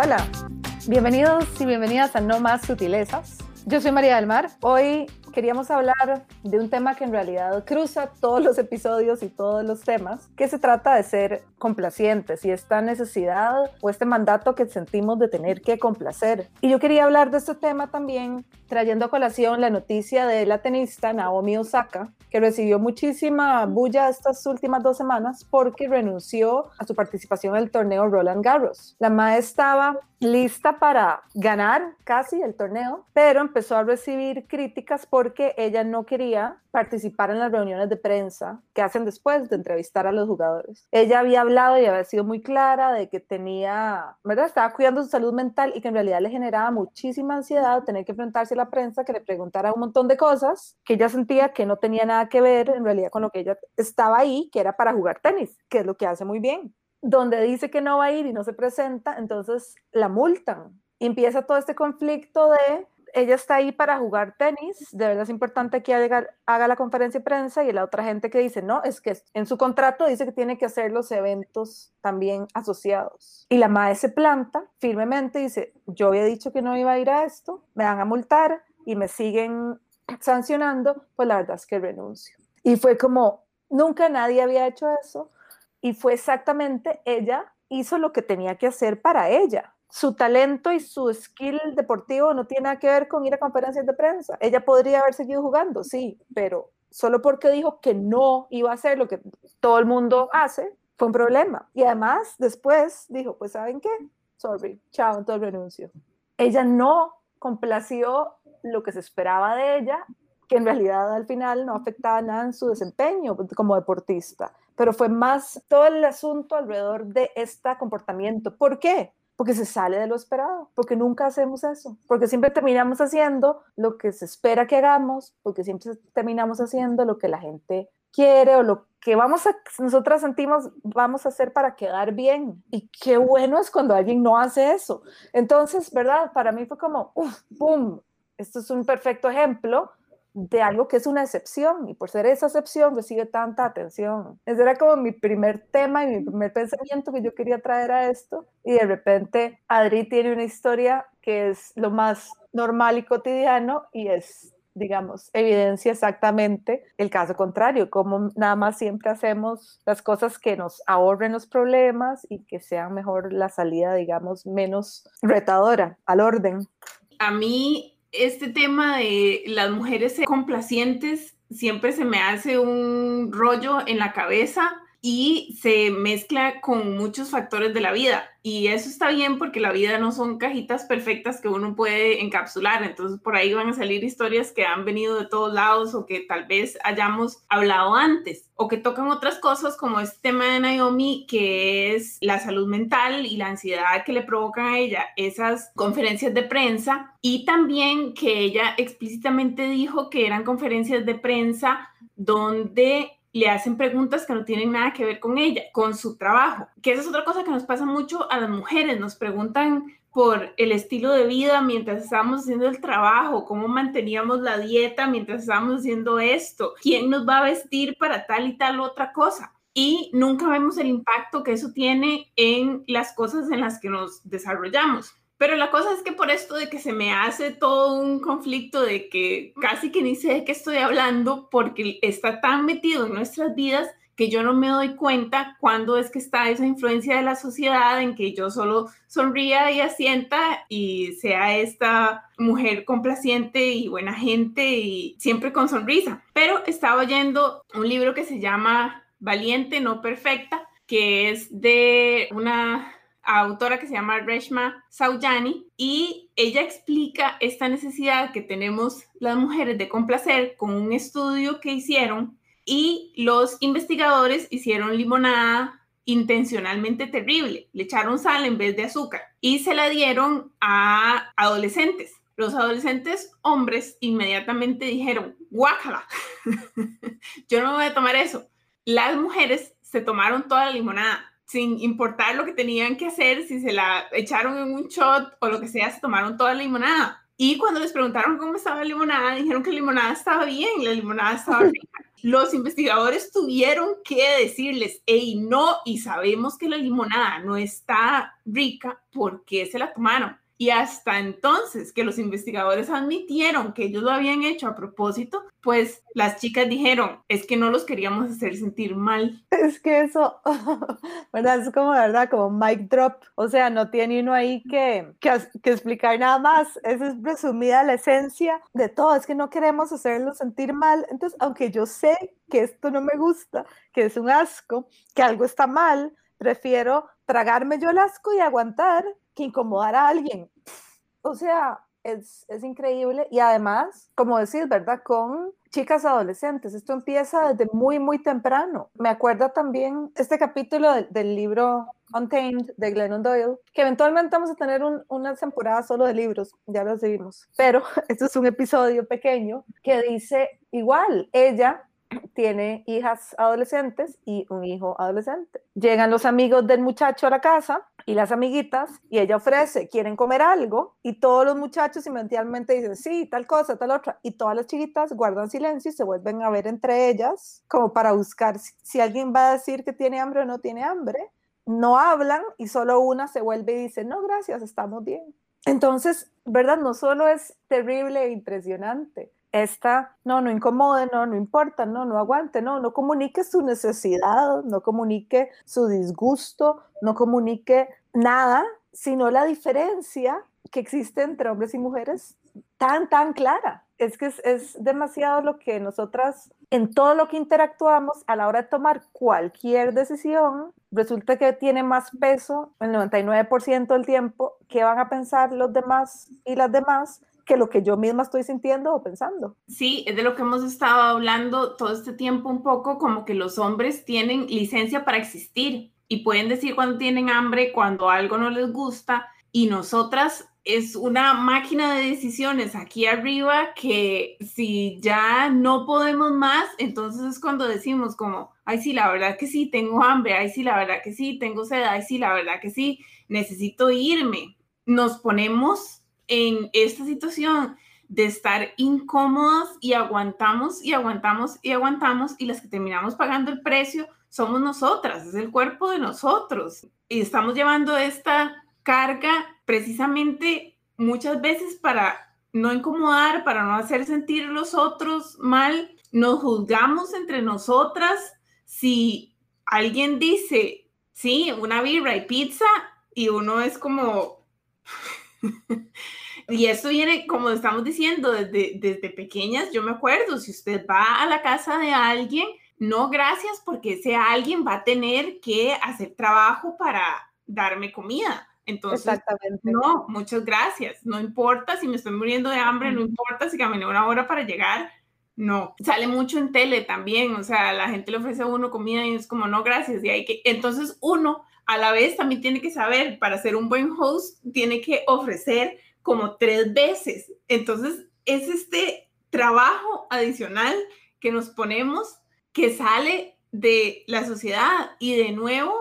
Hola, bienvenidos y bienvenidas a No Más Sutilezas. Yo soy María del Mar. Hoy queríamos hablar de un tema que en realidad cruza todos los episodios y todos los temas, que se trata de ser complacientes y esta necesidad o este mandato que sentimos de tener que complacer. Y yo quería hablar de este tema también trayendo a colación la noticia de la tenista Naomi Osaka, que recibió muchísima bulla estas últimas dos semanas porque renunció a su participación en el torneo Roland Garros. La MAE estaba lista para ganar casi el torneo, pero empezó a recibir críticas porque ella no quería participar en las reuniones de prensa que hacen después de entrevistar a los jugadores. Ella había hablado y había sido muy clara de que tenía, ¿verdad? Estaba cuidando su salud mental y que en realidad le generaba muchísima ansiedad tener que enfrentarse a la prensa que le preguntara un montón de cosas que ella sentía que no tenía nada que ver en realidad con lo que ella estaba ahí, que era para jugar tenis, que es lo que hace muy bien donde dice que no va a ir y no se presenta, entonces la multan. empieza todo este conflicto de ella está ahí para jugar tenis, de verdad es importante que haga, la conferencia de prensa y la otra gente que dice, no, es que en su contrato dice que tiene que hacer los eventos también asociados. Y la MAE se planta firmemente y dice, yo había dicho que no iba a ir a esto, me van a multar y me siguen sancionando, pues la verdad es que renuncio. Y fue como, nunca nadie había hecho eso, y fue exactamente ella hizo lo que tenía que hacer para ella. Su talento y su skill deportivo no tiene nada que ver con ir a conferencias de prensa. Ella podría haber seguido jugando, sí, pero solo porque dijo que no iba a hacer lo que todo el mundo hace, fue un problema. Y además, después dijo, pues ¿saben qué? Sorry, chao, entonces renuncio. Ella no complació lo que se esperaba de ella, que en realidad al final no afectaba nada en su desempeño como deportista pero fue más todo el asunto alrededor de este comportamiento. ¿Por qué? Porque se sale de lo esperado, porque nunca hacemos eso, porque siempre terminamos haciendo lo que se espera que hagamos, porque siempre terminamos haciendo lo que la gente quiere o lo que vamos a, nosotras sentimos vamos a hacer para quedar bien. Y qué bueno es cuando alguien no hace eso. Entonces, ¿verdad? Para mí fue como, uff, ¡pum! Esto es un perfecto ejemplo de algo que es una excepción y por ser esa excepción recibe tanta atención. Ese era como mi primer tema y mi primer pensamiento que yo quería traer a esto y de repente Adri tiene una historia que es lo más normal y cotidiano y es digamos, evidencia exactamente el caso contrario, como nada más siempre hacemos las cosas que nos ahorren los problemas y que sean mejor la salida, digamos, menos retadora al orden. A mí este tema de las mujeres complacientes siempre se me hace un rollo en la cabeza y se mezcla con muchos factores de la vida. Y eso está bien porque la vida no son cajitas perfectas que uno puede encapsular. Entonces por ahí van a salir historias que han venido de todos lados o que tal vez hayamos hablado antes o que tocan otras cosas como este tema de Naomi que es la salud mental y la ansiedad que le provocan a ella esas conferencias de prensa y también que ella explícitamente dijo que eran conferencias de prensa donde le hacen preguntas que no tienen nada que ver con ella, con su trabajo. Que esa es otra cosa que nos pasa mucho a las mujeres. Nos preguntan por el estilo de vida mientras estábamos haciendo el trabajo, cómo manteníamos la dieta mientras estábamos haciendo esto, quién nos va a vestir para tal y tal otra cosa. Y nunca vemos el impacto que eso tiene en las cosas en las que nos desarrollamos. Pero la cosa es que por esto de que se me hace todo un conflicto de que casi que ni sé de qué estoy hablando porque está tan metido en nuestras vidas que yo no me doy cuenta cuándo es que está esa influencia de la sociedad en que yo solo sonría y asienta y sea esta mujer complaciente y buena gente y siempre con sonrisa. Pero estaba oyendo un libro que se llama Valiente, no perfecta, que es de una autora que se llama Reshma Saujani y ella explica esta necesidad que tenemos las mujeres de complacer con un estudio que hicieron y los investigadores hicieron limonada intencionalmente terrible, le echaron sal en vez de azúcar y se la dieron a adolescentes. Los adolescentes hombres inmediatamente dijeron, guácala, yo no voy a tomar eso. Las mujeres se tomaron toda la limonada sin importar lo que tenían que hacer, si se la echaron en un shot o lo que sea, se tomaron toda la limonada. Y cuando les preguntaron cómo estaba la limonada, dijeron que la limonada estaba bien, la limonada estaba rica. Los investigadores tuvieron que decirles, hey, no, y sabemos que la limonada no está rica, ¿por qué se la tomaron? Y hasta entonces que los investigadores admitieron que ellos lo habían hecho a propósito, pues las chicas dijeron, es que no los queríamos hacer sentir mal. Es que eso, ¿verdad? Es como, ¿verdad? Como mic drop. O sea, no tiene uno ahí que, que, que explicar nada más. Esa es resumida la esencia de todo. Es que no queremos hacerlos sentir mal. Entonces, aunque yo sé que esto no me gusta, que es un asco, que algo está mal, prefiero tragarme yo el asco y aguantar que incomodar a alguien. O sea, es, es, increíble. Y además, como decís, ¿verdad? Con chicas adolescentes. Esto empieza desde muy, muy temprano. Me acuerdo también este capítulo del, libro Untamed de Glennon Doyle, que eventualmente vamos a tener una temporada solo de libros, ya lo seguimos. Pero esto es un episodio pequeño que dice igual, ella tiene hijas adolescentes y un hijo adolescente. Llegan los amigos del muchacho a la casa y las amiguitas y ella ofrece, quieren comer algo y todos los muchachos inmediatamente dicen, sí, tal cosa, tal otra. Y todas las chiquitas guardan silencio y se vuelven a ver entre ellas como para buscar si, alguien va a decir que tiene hambre o no tiene hambre. No hablan y solo una se vuelve y dice, no, gracias, estamos bien. Entonces, ¿verdad? No solo es terrible e impresionante, esta, no, no incomode, no, no importa, no, no aguante, no, no comunique su necesidad, no comunique su disgusto, no comunique nada, sino la diferencia que existe entre hombres y mujeres tan, tan clara. Es que es, es, demasiado lo que nosotras, en todo lo que interactuamos, a la hora de tomar cualquier decisión, resulta que tiene más peso el 99% del tiempo que van a pensar los demás y las demás que lo que yo misma estoy sintiendo o pensando. Sí, es de lo que hemos estado hablando todo este tiempo un poco, como que los hombres tienen licencia para existir y pueden decir cuando tienen hambre, cuando algo no les gusta, y nosotras es una máquina de decisiones aquí arriba que si ya no podemos más, entonces es cuando decimos como, ay sí, la verdad que sí, tengo hambre, ay sí, la verdad que sí, tengo sed, ay sí, la verdad que sí, necesito irme. Nos ponemos en esta situación de estar incómodos y aguantamos y aguantamos y aguantamos y las que terminamos pagando el precio somos nosotras, es el cuerpo de nosotros. Y estamos llevando esta carga precisamente muchas veces para no incomodar, para no hacer sentir a los otros mal. Nos juzgamos entre nosotras si alguien dice, sí, una birra y pizza y uno es como... y eso viene, como estamos diciendo, desde, desde pequeñas, yo me acuerdo, si usted va a la casa de alguien, no gracias porque ese alguien va a tener que hacer trabajo para darme comida. Entonces, no, muchas gracias. No importa si me estoy muriendo de hambre, no importa si caminé una hora para llegar. No, sale mucho en tele también, o sea, la gente le ofrece a uno comida y es como, no, gracias. Y hay que, entonces uno a la vez también tiene que saber, para ser un buen host, tiene que ofrecer como tres veces. Entonces, es este trabajo adicional que nos ponemos que sale de la sociedad y de nuevo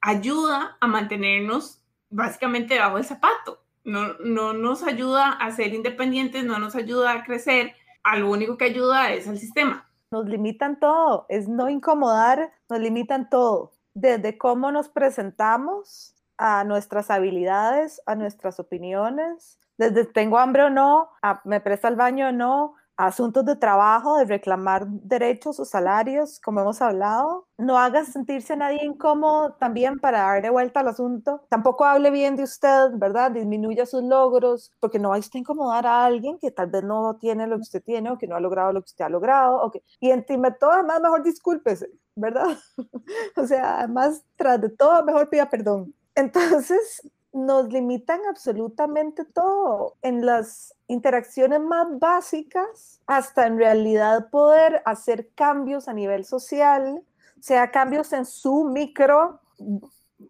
ayuda a mantenernos básicamente debajo del zapato. No, no nos ayuda a ser independientes, no nos ayuda a crecer. A lo único que ayuda es al sistema. Nos limitan todo, es no incomodar, nos limitan todo desde cómo nos presentamos a nuestras habilidades, a nuestras opiniones, desde tengo hambre o no, me presta el baño o no, asuntos de trabajo, de reclamar derechos o salarios, como hemos hablado. No hagas sentirse a nadie incómodo también para darle vuelta al asunto. Tampoco hable bien de usted, ¿verdad? Disminuya sus logros, porque no vais a incomodar a alguien que tal vez no tiene lo que usted tiene o que no ha logrado lo que usted ha logrado. O que... Y encima todo, además, mejor discúlpese, ¿verdad? o sea, además, tras de todo, mejor pida perdón. Entonces, nos limitan absolutamente todo, en las interacciones más básicas, hasta en realidad poder hacer cambios a nivel social, sea cambios en su micro,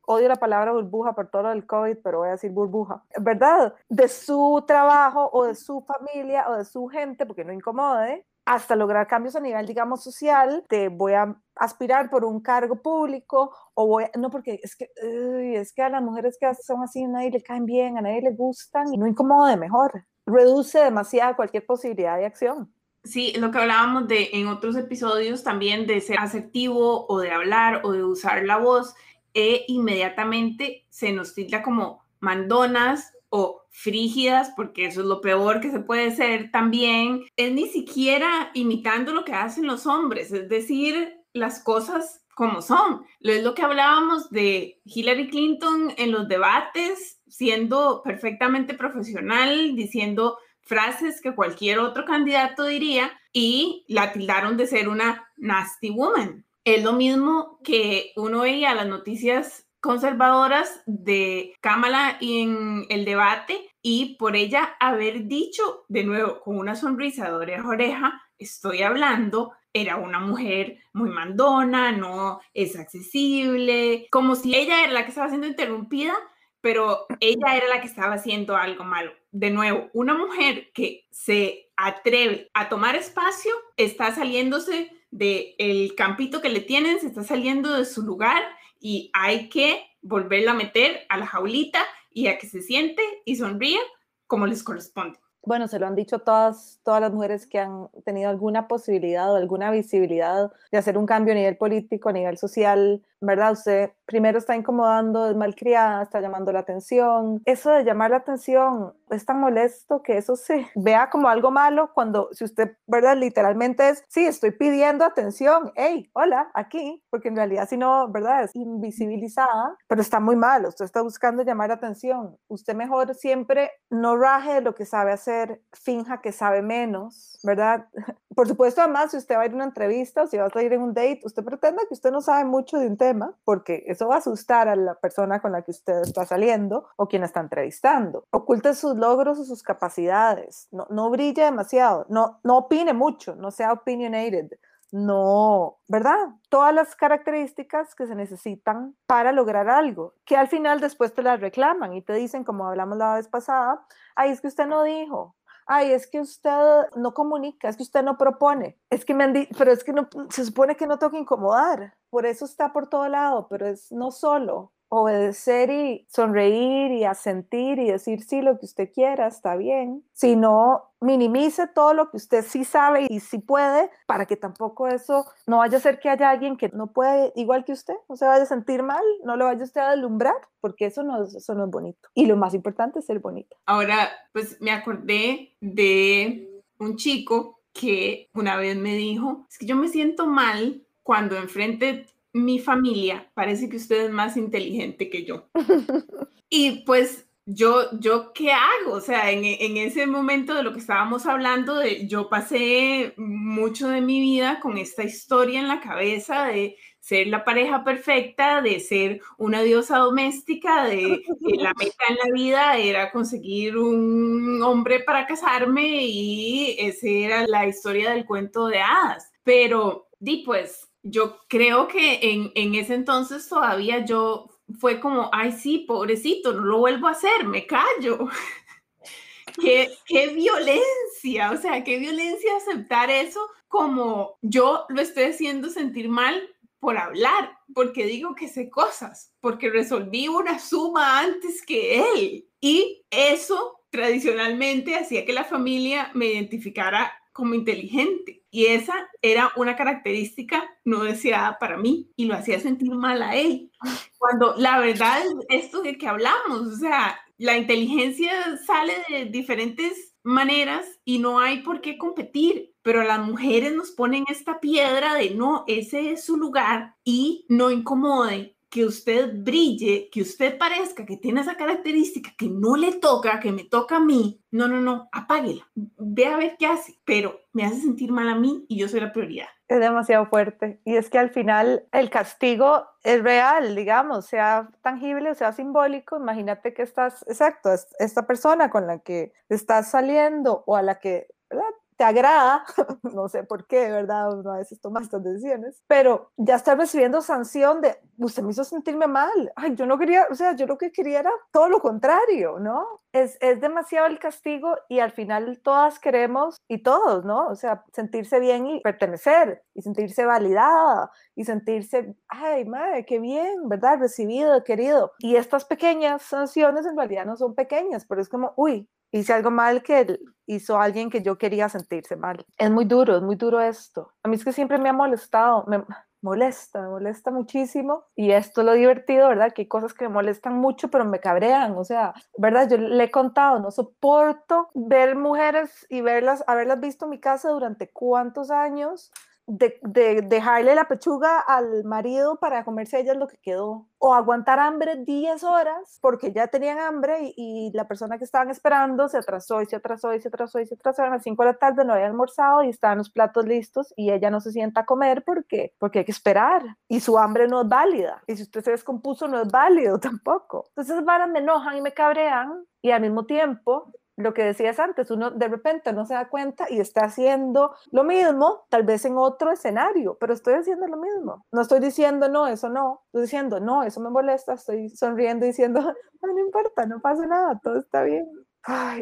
odio la palabra burbuja por todo el COVID, pero voy a decir burbuja, ¿verdad? De su trabajo o de su familia o de su gente, porque no incomode, hasta lograr cambios a nivel, digamos, social, te voy a aspirar por un cargo público o voy a, no, porque es que, es que a las mujeres que son así, a nadie le caen bien, a nadie le gustan y no incomode mejor. reduce demasiado cualquier posibilidad de acción. Sí, lo que hablábamos de en otros episodios también de ser asertivo o de hablar o de usar la voz, e inmediatamente se nos tilda como mandonas o frígidas, porque eso es lo peor que se puede ser también. Es ni siquiera imitando lo que hacen los hombres, es decir, las cosas como son. Es lo que hablábamos de Hillary Clinton en los debates, siendo perfectamente profesional, diciendo frases que cualquier otro candidato diría y la tildaron de ser una nasty woman. Es lo mismo que uno veía las noticias conservadoras de Kamala en el debate y por ella haber dicho de nuevo con una sonrisa de oreja oreja, estoy hablando, era una mujer muy mandona, no es accesible, como si ella era la que estaba siendo interrumpida pero ella era la que estaba haciendo algo malo. De nuevo, una mujer que se atreve a tomar espacio está saliéndose del campito que le tienen, se está saliendo de su lugar y hay que volverla a meter a la jaulita y a que se siente y sonríe como les corresponde. Bueno, se lo han dicho todas, todas las mujeres que han tenido alguna posibilidad o alguna visibilidad de hacer un cambio a nivel político, a nivel social, ¿verdad? Usted primero está incomodando, es malcriada, está llamando la atención. Eso de llamar la atención es tan molesto que eso se vea como algo malo cuando, si usted, ¿verdad? Literalmente es, sí, estoy pidiendo atención, hey, hola, aquí, porque en realidad si no, ¿verdad? Es invisibilizada, pero está muy mal, usted está buscando llamar la atención. Usted mejor siempre no raje lo que sabe hacer finja que sabe menos, ¿verdad? Por supuesto, además, si usted va a ir a una entrevista o si va a ir en un date, usted pretende que usted no sabe mucho de un tema, porque eso va a asustar a la persona con la que usted está saliendo o quien está entrevistando. Oculte sus logros o sus capacidades, no, no brille demasiado, no, no opine mucho, no sea opinionated no, ¿verdad? Todas las características que se necesitan para lograr algo, que al final después te las reclaman y te dicen, como hablamos la vez pasada, ay, es que usted no dijo, ay, es que usted no comunica, es que usted no propone, es que me han dicho, pero es que no, se supone que no toca incomodar, por eso está por todo lado, pero es no solo, obedecer y sonreír y asentir y decir sí lo que usted quiera, está bien, sino minimice todo lo que usted sí sabe y sí puede para que tampoco eso no vaya a ser que haya alguien que no puede igual que usted, no se vaya a sentir mal, no lo vaya usted a deslumbrar, porque eso no, eso no es bonito. Y lo más importante es ser bonito. Ahora, pues me acordé de un chico que una vez me dijo, es que yo me siento mal cuando enfrente mi familia parece que usted es más inteligente que yo. y pues yo, yo, ¿qué hago? O sea, en, en, ese momento de lo que estábamos hablando, de, yo pasé mucho de mi vida con esta historia en la cabeza de ser la pareja perfecta, de ser una diosa doméstica, de que la meta en la vida era conseguir un hombre para casarme y esa era la historia del cuento de hadas. Pero, di pues, yo creo que en, en, ese entonces todavía yo fue como, ay, sí, pobrecito, no lo vuelvo a hacer, me callo. qué, qué violencia, o sea, qué violencia aceptar eso como yo lo estoy haciendo sentir mal por hablar, porque digo que sé cosas, porque resolví una suma antes que él. Y eso tradicionalmente hacía que la familia me identificara como inteligente. Y esa era una característica no deseada para mí y lo hacía sentir mal a él. Cuando la verdad es esto de que hablamos, o sea, la inteligencia sale de diferentes maneras y no hay por qué competir, pero las mujeres nos ponen esta piedra de no, ese es su lugar y no incomode que usted brille, que usted parezca que tiene esa característica que no le toca, que me toca a mí, no, no, no, apáguela, ve a ver qué hace, pero me hace sentir mal a mí y yo soy la prioridad. Es demasiado fuerte y es que al final el castigo es real, digamos, sea tangible sea simbólico. Imagínate que estás, exacto, esta persona con la que estás saliendo o a la que ¿verdad? Te agrada, no sé por qué, ¿verdad? a veces toma estas decisiones, pero ya estás recibiendo sanción de, usted me hizo sentirme mal, ay, yo no quería, o sea, yo lo que quería era todo lo contrario, ¿no? Es, es demasiado el castigo y al final todas queremos, y todos, ¿no? O sea, sentirse bien y pertenecer, y sentirse validada, y sentirse, ay, madre, qué bien, ¿verdad? Recibido, querido. Y estas pequeñas sanciones en realidad no son pequeñas, pero es como, uy, hice algo mal que hizo alguien que yo quería sentirse mal. Es muy duro, es muy duro esto. A mí es que siempre me ha molestado, me molesta, me molesta muchísimo. Y esto es lo divertido, ¿verdad? Que hay cosas que me molestan mucho, pero me cabrean. O sea, ¿verdad? Yo le he contado, no soporto ver mujeres y verlas, haberlas visto en mi casa durante cuántos años de, dejarle la pechuga al marido para comerse ellas lo que quedó, o aguantar hambre 10 horas porque ya tenían hambre y, la persona que estaban esperando se atrasó y se atrasó y se atrasó y se atrasó, a las 5 de la tarde no había almorzado y estaban los platos listos y ella no se sienta a comer porque, porque hay que esperar y su hambre no es válida y si usted se descompuso no es válido tampoco. Entonces varas me enojan y me cabrean y al mismo tiempo lo que decías antes, uno de repente no se da cuenta y está haciendo lo mismo, tal vez en otro escenario, pero estoy haciendo lo mismo. No estoy diciendo, no, eso no, estoy diciendo, no, eso me molesta, estoy sonriendo diciendo, no, importa, no pasa nada, todo está bien.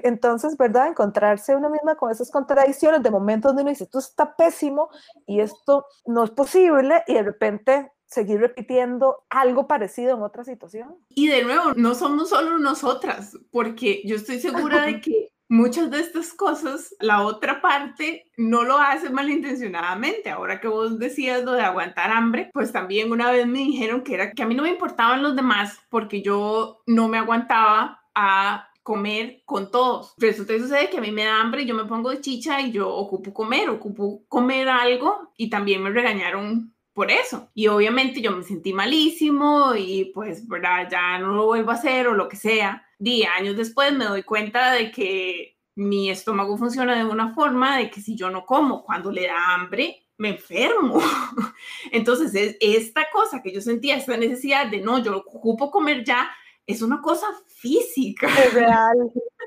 entonces, ¿verdad? Encontrarse una misma con esas contradicciones de momentos donde uno dice, esto está pésimo y esto no es posible y de repente seguir repitiendo algo parecido en otra situación. Y de nuevo, no somos solo nosotras, porque yo estoy segura de que muchas de estas cosas, la otra parte no lo hace malintencionadamente. Ahora que vos decías lo de aguantar hambre, pues también una vez me dijeron que era que a mí no me importaban los demás porque yo no me aguantaba a comer con todos. Resulta que sucede que a mí me da hambre y yo me pongo de chicha y yo ocupo comer, ocupo comer algo y también me regañaron por eso. Y obviamente yo me sentí malísimo y pues, ¿verdad? Ya no lo vuelvo a hacer o lo que sea. Di, años después me doy cuenta de que mi estómago funciona de una forma de que si yo no como cuando le da hambre, me enfermo. Entonces, es esta cosa que yo sentía, esta necesidad de no, yo ocupo comer ya, es una cosa física. Es real.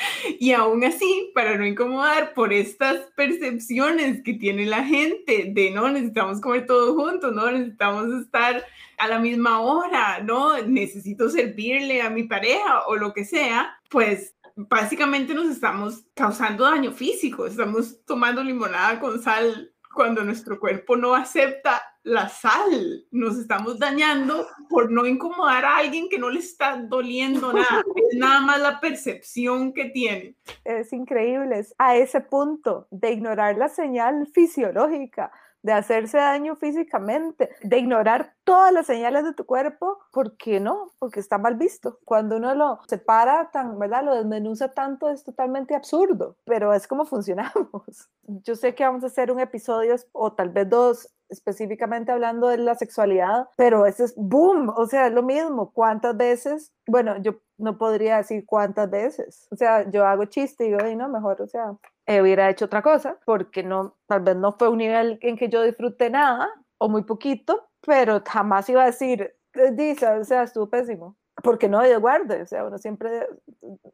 Y aún así, para no incomodar por estas percepciones que tiene la gente de no necesitamos comer todos juntos, no necesitamos estar a la misma hora, no necesito servirle a mi pareja o lo que sea, pues básicamente nos estamos causando daño físico, estamos tomando limonada con sal cuando nuestro cuerpo no acepta la sal. Nos estamos dañando por no incomodar a alguien que no le está doliendo nada. Es nada más la percepción que tiene. Es increíble, a ese punto de ignorar la señal fisiológica de hacerse daño físicamente, de ignorar todas las señales de tu cuerpo, ¿por qué no? Porque está mal visto. Cuando uno lo separa tan, ¿verdad? Lo desmenuza tanto es totalmente absurdo, pero es como funcionamos. Yo sé que vamos a hacer un episodio o tal vez dos específicamente hablando de la sexualidad, pero ese es boom, o sea, es lo mismo. ¿Cuántas veces? Bueno, yo no podría decir cuántas veces. O sea, yo hago chiste y digo, no, mejor, o sea, hubiera hecho otra cosa, porque no, tal vez no fue un nivel en que yo disfruté nada o muy poquito, pero jamás iba a decir, dice, o sea, estuvo pésimo, porque no de guarde, o sea, uno siempre,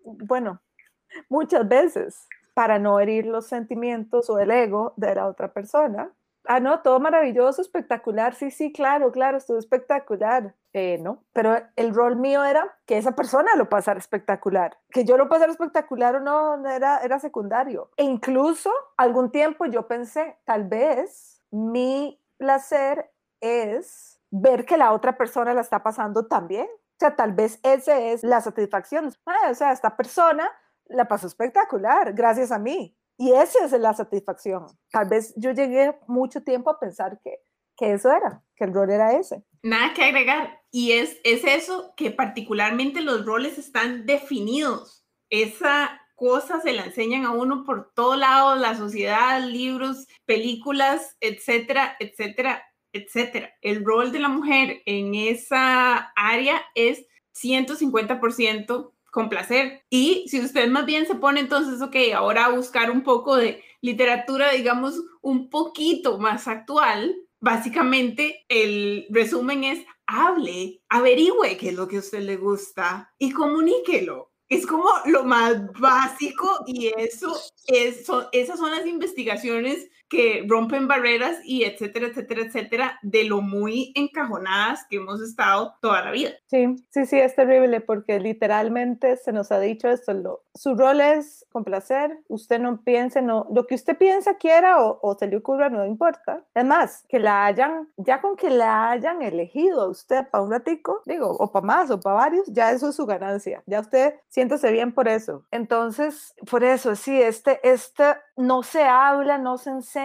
bueno, muchas veces, para no herir los sentimientos o el ego de la otra persona, ah, no, todo maravilloso, espectacular, sí, sí, claro, claro, estuvo espectacular. Eh, no, pero el rol mío era que esa persona lo pasara espectacular. Que yo lo pasara espectacular o no, era, era secundario. E incluso algún tiempo yo pensé, tal vez mi placer es ver que la otra persona la está pasando también. O sea, tal vez esa es la satisfacción. Ah, o sea, esta persona la pasó espectacular gracias a mí. Y esa es la satisfacción. Tal vez yo llegué mucho tiempo a pensar que, que eso era, que el rol era ese. Nada que agregar. Y es, es eso que particularmente los roles están definidos. Esa cosa se la enseñan a uno por todo lado, la sociedad, libros, películas, etcétera, etcétera, etcétera. El rol de la mujer en esa área es 150% con placer. Y si usted más bien se pone entonces, ok, ahora a buscar un poco de literatura, digamos, un poquito más actual, básicamente el resumen es hable, averigüe qué es lo que a usted le gusta y comuníquelo. Es como lo más básico y eso, es, esas son las investigaciones que rompen barreras y etcétera, etcétera, etcétera, de lo muy encajonadas que hemos estado toda la vida. Sí, sí, sí, es terrible porque literalmente se nos ha dicho esto, lo, su rol es complacer, usted no piense, no, lo que usted piensa, quiera o, o se le ocurra, no importa. Es más, que la hayan, ya con que la hayan elegido a usted para un ratico, digo, o para más o para varios, ya eso es su ganancia, ya usted siéntese bien por eso. Entonces, por eso, sí, este, este no se habla, no se enseña,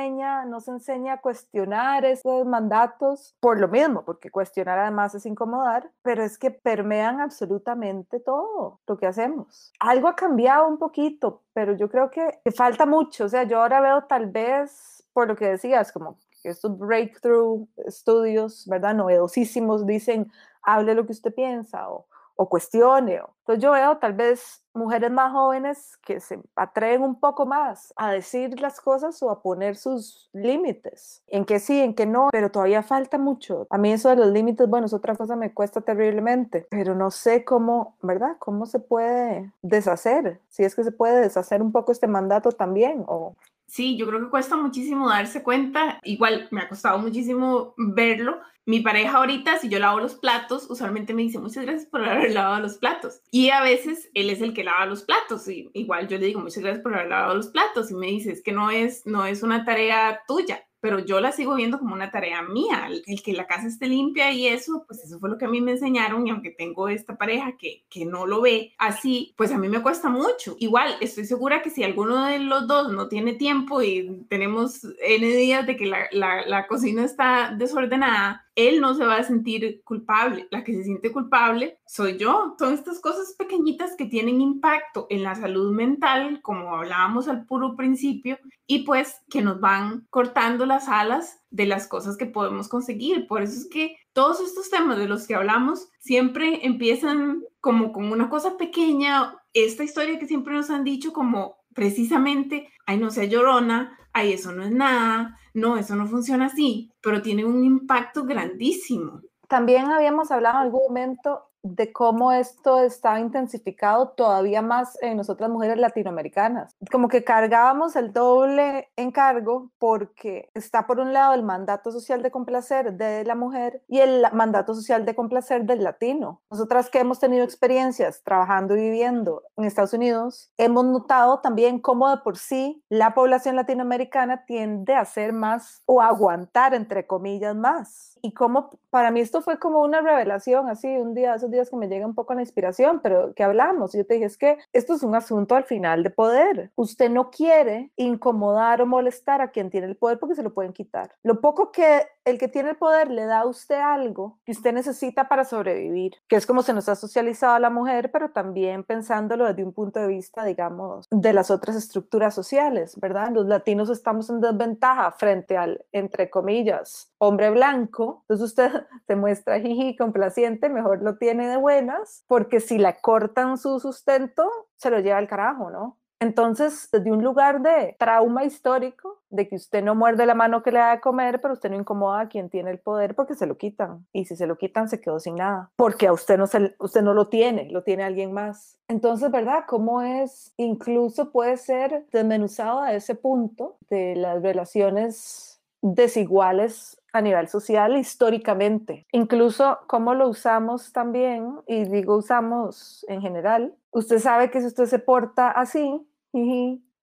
no se enseña a cuestionar estos mandatos por lo mismo, porque cuestionar además es incomodar, pero es que permean absolutamente todo lo que hacemos. Algo ha cambiado un poquito, pero yo creo que, falta mucho, o sea, yo ahora veo tal vez, por lo que decías, como estos breakthrough estudios, ¿verdad? Novedosísimos, dicen, hable lo que usted piensa o o cuestione. Entonces yo veo tal vez mujeres más jóvenes que se atreven un poco más a decir las cosas o a poner sus límites, en que sí, en que no, pero todavía falta mucho. A mí eso de los límites, bueno, es otra cosa, me cuesta terriblemente, pero no sé cómo, ¿verdad? ¿Cómo se puede deshacer? Si es que se puede deshacer un poco este mandato también o Sí, yo creo que cuesta muchísimo darse cuenta. Igual me ha costado muchísimo verlo. Mi pareja ahorita, si yo lavo los platos, usualmente me dice muchas gracias por haber lavado los platos. Y a veces él es el que lava los platos. Y igual yo le digo muchas gracias por haber lavado los platos. Y me dice, es que no es, no es una tarea tuya pero yo la sigo viendo como una tarea mía, el, que la casa esté limpia y eso, pues eso fue lo que a mí me enseñaron y aunque tengo esta pareja que, que no lo ve así, pues a mí me cuesta mucho. Igual, estoy segura que si alguno de los dos no tiene tiempo y tenemos N días de que la, la, la cocina está desordenada, él no se va a sentir culpable. La que se siente culpable soy yo. Son estas cosas pequeñitas que tienen impacto en la salud mental, como hablábamos al puro principio, y pues que nos van cortando las alas de las cosas que podemos conseguir. Por eso es que todos estos temas de los que hablamos siempre empiezan como con una cosa pequeña, esta historia que siempre nos han dicho como precisamente, ay, no sea llorona, ay, eso no es nada, no, eso no funciona así, pero tiene un impacto grandísimo. También habíamos hablado en algún momento de cómo esto está intensificado todavía más en nosotras mujeres latinoamericanas. Como que cargábamos el doble encargo porque está por un lado el mandato social de complacer de la mujer y el mandato social de complacer del latino. Nosotras que hemos tenido experiencias trabajando y viviendo en Estados Unidos, hemos notado también cómo de por sí la población latinoamericana tiende a ser más o aguantar, entre comillas, más. Y cómo para mí esto fue como una revelación, así, un día, días que me llega un poco la inspiración, pero que hablamos, yo te dije, es que esto es un asunto al final de poder. Usted no quiere incomodar o molestar a quien tiene el poder porque se lo pueden quitar. Lo poco que el que tiene el poder le da a usted algo que usted necesita para sobrevivir, que es como se nos ha socializado a la mujer, pero también pensándolo desde un punto de vista, digamos, de las otras estructuras sociales, ¿verdad? Los latinos estamos en desventaja frente al, entre comillas, hombre blanco. Entonces usted se muestra jiji complaciente, mejor lo tiene de buenas, porque si le cortan su sustento, se lo lleva al carajo, ¿no? Entonces, desde un lugar de trauma histórico, de que usted no muerde la mano que le da de comer, pero usted no incomoda a quien tiene el poder porque se lo quitan. Y si se lo quitan, se quedó sin nada. Porque a usted no, se, usted no lo tiene, lo tiene alguien más. Entonces, ¿verdad? ¿Cómo es? Incluso puede ser desmenuzado a ese punto de las relaciones desiguales a nivel social históricamente. Incluso cómo lo usamos también, y digo usamos en general, usted sabe que si usted se porta así,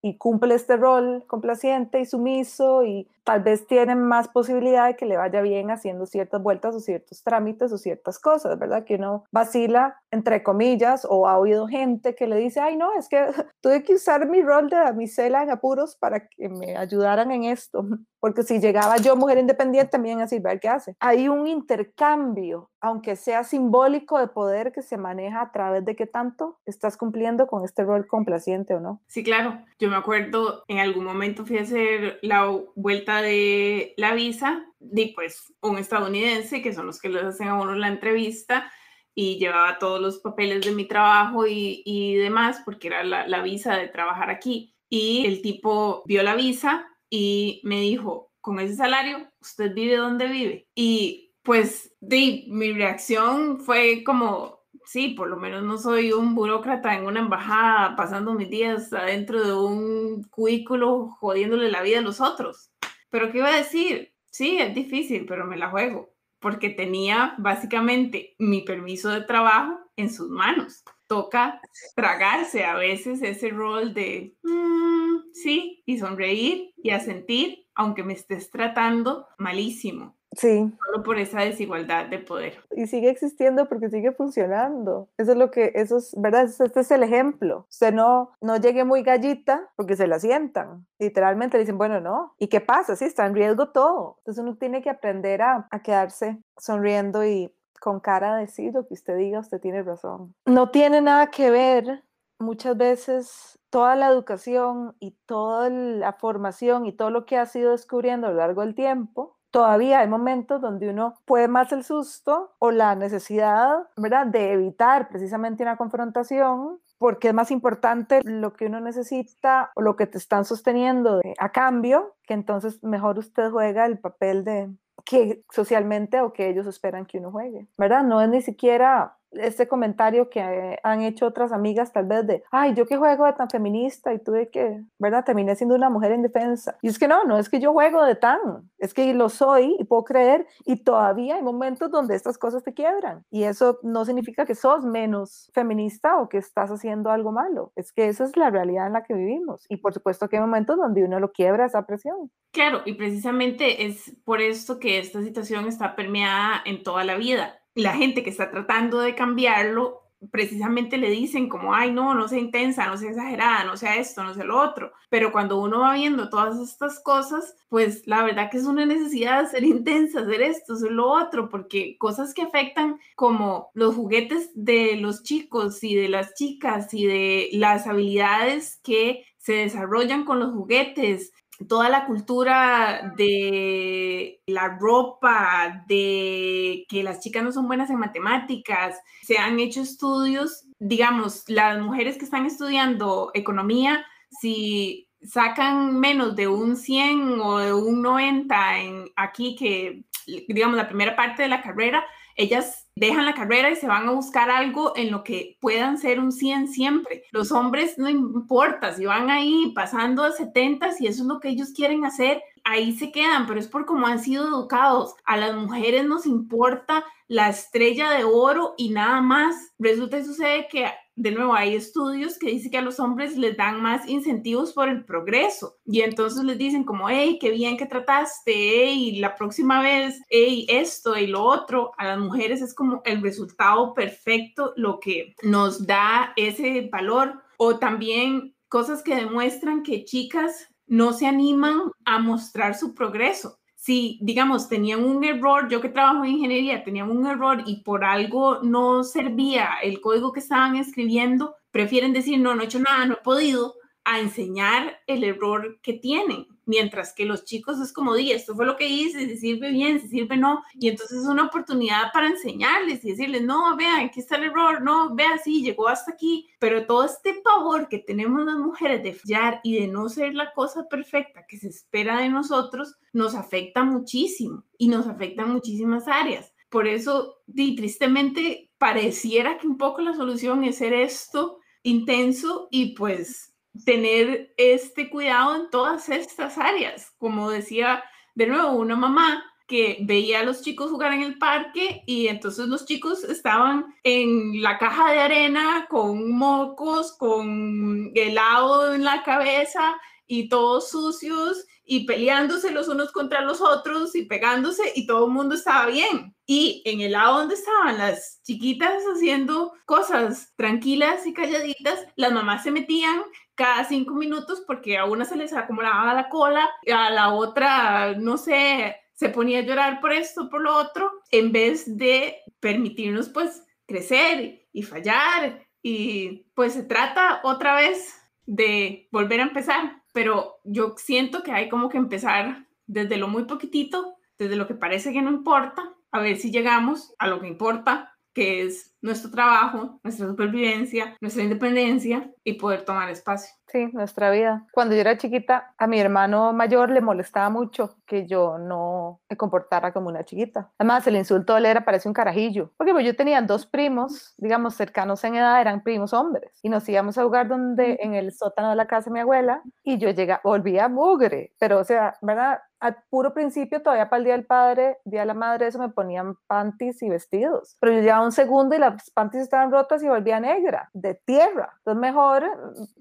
y cumple este rol complaciente y sumiso y tal vez tienen más posibilidad de que le vaya bien haciendo ciertas vueltas o ciertos trámites o ciertas cosas, ¿verdad? Que uno vacila, entre comillas, o ha oído gente que le dice, ay, no, es que tuve que usar mi rol de damisela en apuros para que me ayudaran en esto, porque si llegaba yo, mujer independiente, también así, ver qué hace. Hay un intercambio, aunque sea simbólico, de poder que se maneja a través de qué tanto estás cumpliendo con este rol complaciente o no. Sí, claro. Yo me acuerdo, en algún momento fui a hacer la vuelta de la visa, de pues un estadounidense, que son los que les hacen a uno la entrevista, y llevaba todos los papeles de mi trabajo y, y demás, porque era la, la, visa de trabajar aquí. Y el tipo vio la visa y me dijo, con ese salario, ¿usted vive donde vive? Y pues de, mi reacción fue como, sí, por lo menos no soy un burócrata en una embajada pasando mis días adentro de un cubículo jodiéndole la vida a los otros Pero ¿qué iba a decir? Sí, es difícil, pero me la juego, porque tenía básicamente mi permiso de trabajo en sus manos. Toca tragarse a veces ese rol de mm, sí y sonreír y asentir, aunque me estés tratando malísimo. Sí. Solo por esa desigualdad de poder. Y sigue existiendo porque sigue funcionando. Eso es lo que, eso es, ¿verdad? Este es el ejemplo. Usted no, no llegue muy gallita porque se la sientan. Literalmente le dicen, bueno, no. ¿Y qué pasa? Sí, está en riesgo todo. Entonces uno tiene que aprender a, a quedarse sonriendo y con cara de decir lo que usted diga, usted tiene razón. No tiene nada que ver muchas veces toda la educación y toda la formación y todo lo que ha sido descubriendo a lo largo del tiempo todavía hay momentos donde uno puede más el susto o la necesidad, ¿verdad?, de evitar precisamente una confrontación porque es más importante lo que uno necesita o lo que te están sosteniendo a cambio, que entonces mejor usted juega el papel de que socialmente o que ellos esperan que uno juegue, ¿verdad? No es ni siquiera este comentario que han hecho otras amigas tal vez de, ay, yo que juego de tan feminista y tuve que, ¿verdad? Terminé siendo una mujer en defensa. Y es que no, no es que yo juego de tan, es que lo soy y puedo creer y todavía hay momentos donde estas cosas te quiebran. Y eso no significa que sos menos feminista o que estás haciendo algo malo, es que esa es la realidad en la que vivimos. Y por supuesto que hay momentos donde uno lo quiebra esa presión. Claro, y precisamente es por esto que esta situación está permeada en toda la vida la gente que está tratando de cambiarlo precisamente le dicen como, ay, no, no sea intensa, no sea exagerada, no sea esto, no sea lo otro. Pero cuando uno va viendo todas estas cosas, pues la verdad que es una necesidad de ser intensa, hacer esto, hacer lo otro, porque cosas que afectan como los juguetes de los chicos y de las chicas y de las habilidades que se desarrollan con los juguetes, toda la cultura de la ropa, de que las chicas no son buenas en matemáticas, se han hecho estudios, digamos, las mujeres que están estudiando economía, si sacan menos de un 100 o de un 90 en aquí, que digamos la primera parte de la carrera, ellas dejan la carrera y se van a buscar algo en lo que puedan ser un 100 siempre. Los hombres no importa, si van ahí pasando a 70, si eso es lo que ellos quieren hacer, ahí se quedan, pero es por cómo han sido educados. A las mujeres nos importa la estrella de oro y nada más. Resulta y sucede que de nuevo, hay estudios que dicen que a los hombres les dan más incentivos por el progreso. Y entonces les dicen como, hey, qué bien que trataste, hey, la próxima vez, hey, esto y lo otro. A las mujeres es como el resultado perfecto, lo que nos da ese valor. O también cosas que demuestran que chicas no se animan a mostrar su progreso si, digamos, tenían un error, yo que trabajo en ingeniería, tenían un error y por algo no servía el código que estaban escribiendo, prefieren decir, no, no he hecho nada, no he podido, a enseñar el error que tienen. Mientras que los chicos es como, di, esto fue lo que hice, si sirve bien, si sirve no. Y entonces es una oportunidad para enseñarles y decirles, no, vean, aquí está el error, no, vea, sí, llegó hasta aquí. Pero todo este pavor que tenemos las mujeres de fallar y de no ser la cosa perfecta que se espera de nosotros, nos afecta muchísimo y nos afecta en muchísimas áreas. Por eso, di, tristemente, pareciera que un poco la solución es ser esto intenso y pues tener este cuidado en todas estas áreas. Como decía de nuevo una mamá que veía a los chicos jugar en el parque y entonces los chicos estaban en la caja de arena con mocos, con helado en la cabeza y todos sucios y peleándose los unos contra los otros y pegándose y todo el mundo estaba bien. Y en el lado donde estaban las chiquitas haciendo cosas tranquilas y calladitas, las mamás se metían cada cinco minutos porque a una se les acumulaba la cola, a la otra, no sé, se ponía a llorar por esto, por lo otro, en vez de permitirnos pues crecer y fallar. Y pues se trata otra vez de volver a empezar, pero yo siento que hay como que empezar desde lo muy poquitito, desde lo que parece que no importa, a ver si llegamos a lo que importa, que es nuestro trabajo, nuestra supervivencia, nuestra independencia y poder tomar espacio. Sí, nuestra vida. Cuando yo era chiquita, a mi hermano mayor le molestaba mucho que yo no me comportara como una chiquita. Además, el insulto de él era parece un carajillo, porque pues, yo tenía dos primos, digamos, cercanos en edad, eran primos hombres, y nos íbamos a jugar donde, en el sótano de la casa de mi abuela, y yo llegaba, volvía mugre, pero o sea, ¿verdad? Al puro principio, todavía para el Día del Padre, Día de la Madre, eso me ponían panties y vestidos. Pero yo llevaba un segundo y las panties estaban rotas y volvía negra, de tierra. Entonces mejor,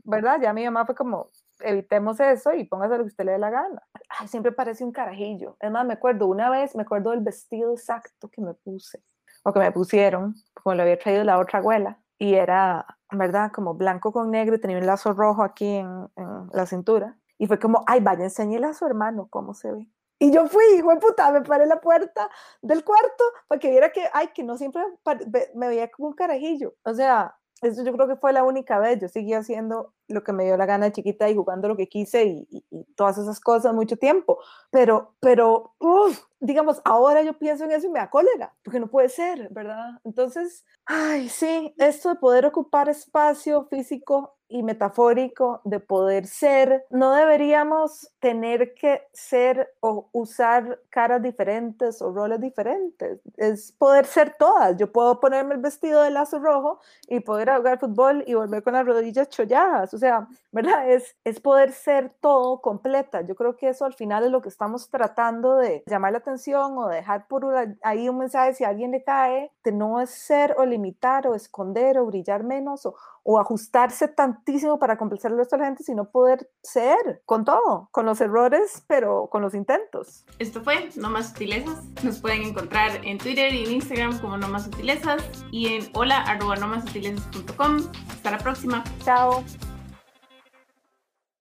¿verdad? Ya mi mamá fue como, evitemos eso y póngase lo que usted le dé la gana. Ay, siempre parece un carajillo. Es más, me acuerdo una vez, me acuerdo del vestido exacto que me puse, o que me pusieron, como lo había traído la otra abuela, y era, ¿verdad? Como blanco con negro y tenía un lazo rojo aquí en, en la cintura. Y fue como, ay, vaya, enséñele a su hermano cómo se ve. Y yo fui, hijo de puta, me paré en la puerta del cuarto para que viera que, ay, que no siempre me veía como un carajillo. O sea, eso yo creo que fue la única vez. Yo seguí haciendo lo que me dio la gana de chiquita y jugando lo que quise y, y, todas esas cosas mucho tiempo. Pero, pero, uf, digamos, ahora yo pienso en eso y me da cólera, porque no puede ser, ¿verdad? Entonces, ay, sí, esto de poder ocupar espacio físico y metafórico de poder ser, no deberíamos tener que ser o usar caras diferentes o roles diferentes. Es poder ser todas. Yo puedo ponerme el vestido de lazo rojo y poder jugar fútbol y volver con las rodillas cholladas. O sea, ¿verdad? Es, es poder ser todo completa. Yo creo que eso al final es lo que estamos tratando de llamar la atención o dejar por ahí un mensaje si a alguien le cae, de no es ser o limitar o esconder o brillar menos o, o ajustarse tantísimo para complacer al resto de la gente, sino poder ser con todo, con los errores, pero con los intentos. Esto fue No Más Sutilezas. Nos pueden encontrar en Twitter y en Instagram como No Más Sutilezas y en hola arroba no más Hasta la próxima. Chao.